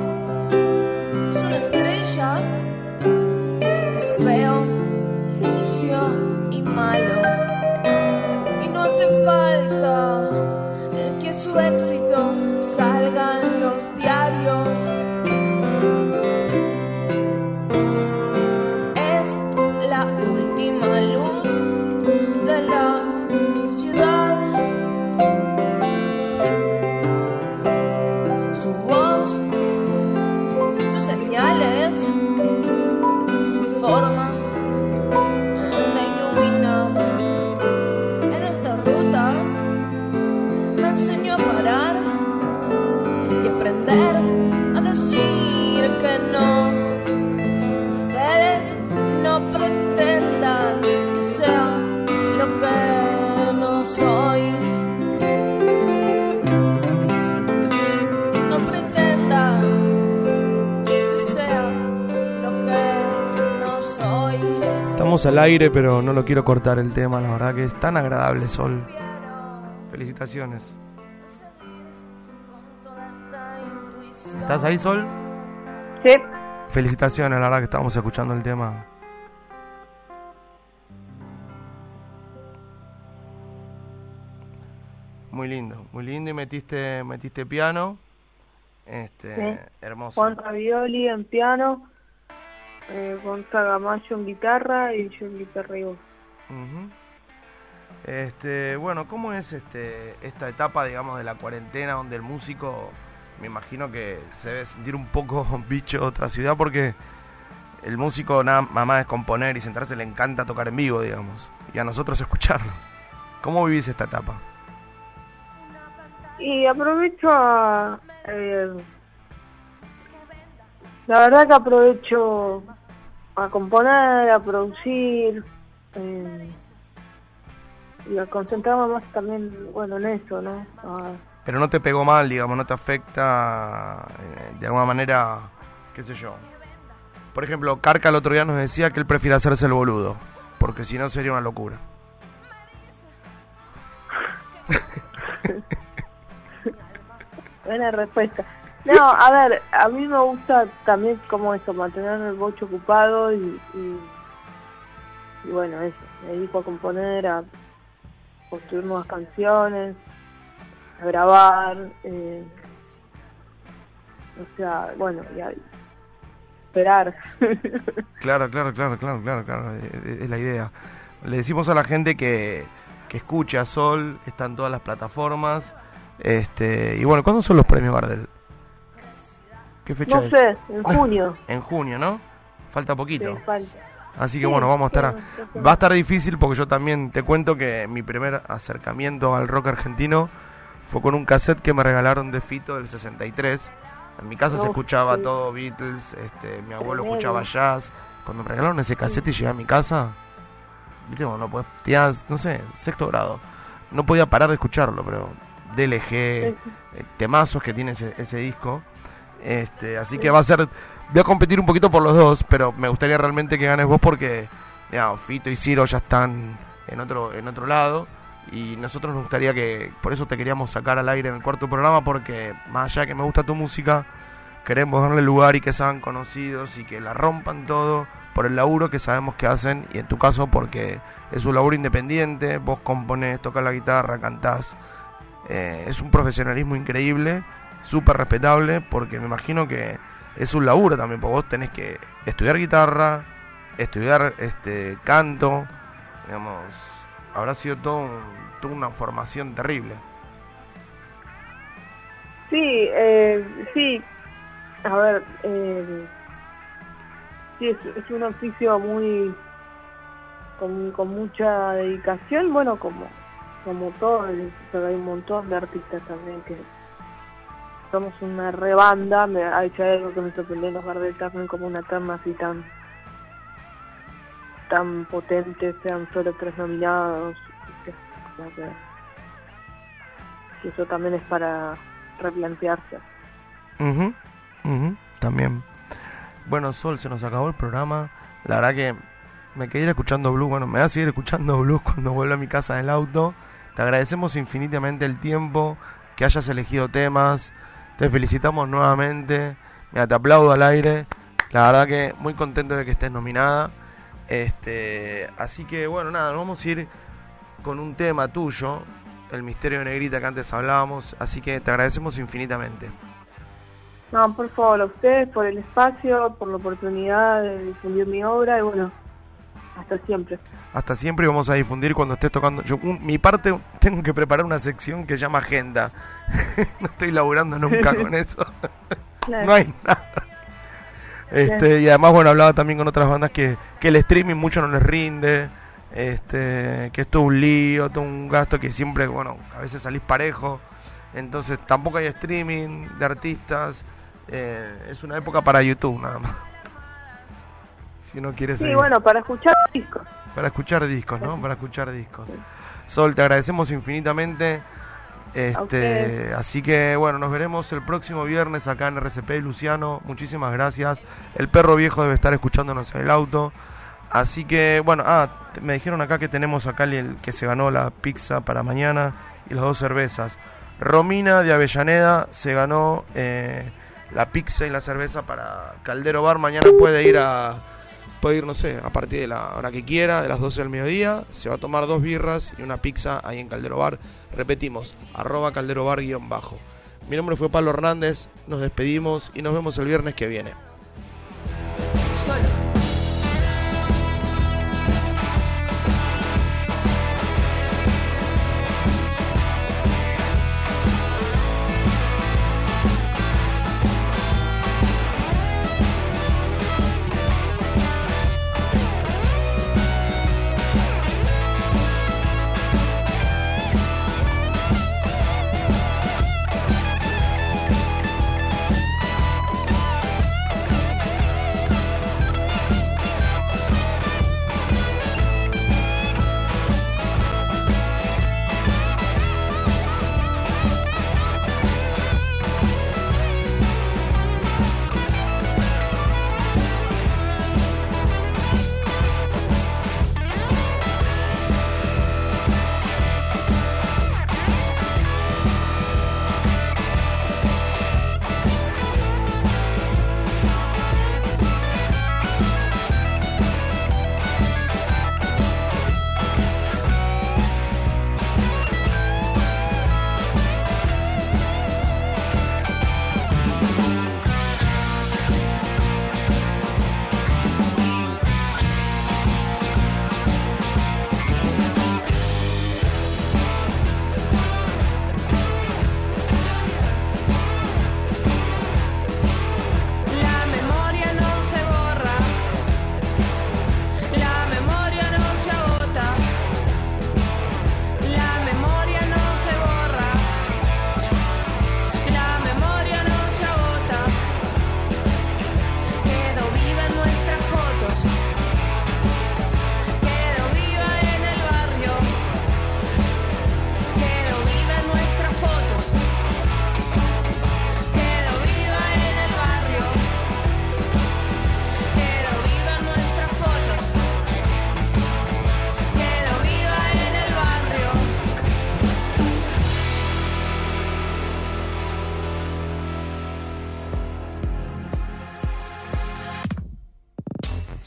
es una estrella, es feo, sucio y malo. Y no hace falta que su éxito salga en los al aire, pero no lo quiero cortar el tema, la verdad que es tan agradable, Sol. Felicitaciones. ¿Estás ahí, Sol? Sí. Felicitaciones, la verdad que estábamos escuchando el tema. Muy lindo, muy lindo y metiste metiste piano. Este, hermoso. Juan Ravioli en piano eh, Gonzaga Mayo en guitarra y yo en guitarra y Este, bueno, ¿cómo es este, esta etapa, digamos, de la cuarentena donde el músico, me imagino que se debe sentir un poco bicho de otra ciudad porque el músico nada más es componer y sentarse, le encanta tocar en vivo, digamos, y a nosotros escucharlos. ¿Cómo vivís esta etapa? Y aprovecho a... Eh, la verdad que aprovecho a componer, a producir eh, y a concentrarme más también, bueno, en eso, ¿no? A- Pero no te pegó mal, digamos, no te afecta eh, de alguna manera, qué sé yo. Por ejemplo, Carca el otro día nos decía que él prefiere hacerse el boludo, porque si no sería una locura. Buena respuesta. No, a ver, a mí me gusta también como eso, mantener el bocho ocupado y, y, bueno, eso, me dedico a componer, a construir nuevas canciones, a grabar, eh, o sea, bueno, y a esperar. Claro, claro, claro, claro, claro, claro, eh, eh, es la idea. Le decimos a la gente que, que escuche a Sol, está en todas las plataformas. Este, y bueno, ¿cuándo son los premios Gardel? ¿Qué fecha no es? sé, en junio. En junio, ¿no? Falta poquito. Sí, falta. Así que Sí, bueno, vamos a estar. sí. Va a estar difícil porque yo también te cuento que mi primer acercamiento al rock argentino fue con un cassette que me regalaron de Fito del 63. En mi casa se escuchaba todo Beatles, este, mi abuelo Tremendo. escuchaba jazz. Cuando me regalaron ese cassette y llegué a mi casa, viste, bueno, no podés, tenías, no sé, sexto grado. No podía parar de escucharlo, pero DLG, eh, temazos que tiene ese, ese disco. Este, así que va a ser, voy a competir un poquito por los dos, pero me gustaría realmente que ganes vos porque Fito y Ciro ya están en otro, en otro lado. Y nosotros nos gustaría que, por eso te queríamos sacar al aire en el cuarto programa porque más allá de que me gusta tu música, queremos darle lugar y que sean conocidos y que la rompan todo por el laburo que sabemos que hacen y en tu caso porque es un laburo independiente, vos componés, tocas la guitarra, cantás, eh, es un profesionalismo increíble, súper respetable porque me imagino que es un laburo también, porque vos tenés que estudiar guitarra, estudiar este canto, digamos, habrá sido todo una formación terrible. Sí, eh, sí. A ver, eh, sí, es, un oficio muy. Con, con mucha dedicación, bueno, como como todo, pero hay un montón de artistas también que somos una rebanda. Me ha hecho algo que me sorprendió los Gardel también como una terna así tan potente, sean solo tres nominados. que- eso también es para replantearse. Ujú, ujú, también. Bueno, Sol, se nos acabó el programa. La verdad que me quedé escuchando blues. Bueno, me voy a seguir escuchando blues cuando vuelva a mi casa en el auto. Te agradecemos infinitamente el tiempo, que hayas elegido temas. Te felicitamos nuevamente. Mira, te aplaudo al aire. La verdad que muy contento de que estés nominada. Este, así que bueno, nada, nos vamos a ir con un tema tuyo, el misterio de Negrita que antes hablábamos. Así que te agradecemos infinitamente. No, por favor, a ustedes por el espacio, por la oportunidad de difundir mi obra y bueno, hasta siempre. Hasta siempre y vamos a difundir cuando estés tocando. Yo, un- mi parte, tengo que preparar una sección que se llama Agenda. no estoy laburando nunca con eso. Claro. no hay nada. Este, y además, bueno, hablaba también con otras bandas que, que el streaming mucho no les rinde. Este, que esto es un lío, todo un gasto que siempre, bueno, a veces salís parejo. Entonces tampoco hay streaming de artistas. Eh, es una época para YouTube nada más. Si uno quiere Sí, seguir. bueno, para escuchar discos. Para escuchar discos, ¿no? Para escuchar discos. Sol, te agradecemos infinitamente. Este, así que bueno, nos veremos el próximo viernes acá en RCP Luciano. Muchísimas gracias. El perro viejo debe estar escuchándonos en el auto. Así que bueno, ah, me dijeron acá que tenemos acá el que se ganó la pizza para mañana y las dos cervezas. Romina de Avellaneda se ganó eh, la pizza y la cerveza para Caldero Bar. Mañana puede ir a puede ir, no sé, a partir de la hora que quiera, de las 12 del mediodía. Se va a tomar dos birras y una pizza ahí en Caldero Bar. Repetimos, arroba Caldero Bar guion bajo. Mi nombre fue Pablo Hernández, nos despedimos y nos vemos el viernes que viene.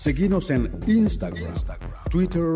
Seguinos en Instagram, Twitter